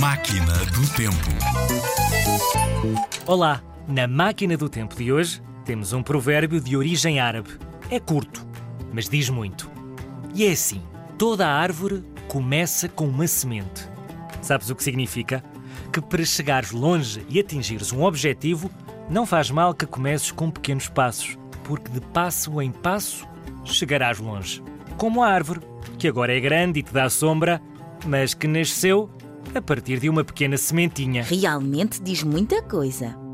Máquina do Tempo. Olá! Na Máquina do Tempo de hoje temos um provérbio de origem árabe. É curto, mas diz muito. E é assim: toda árvore começa com uma semente. Sabes o que significa? Que para chegares longe e atingires um objetivo, não faz mal que comeces com pequenos passos, porque de passo em passo chegarás longe. Como a árvore, que agora é grande e te dá sombra, mas que nasceu a partir de uma pequena sementinha. Realmente diz muita coisa.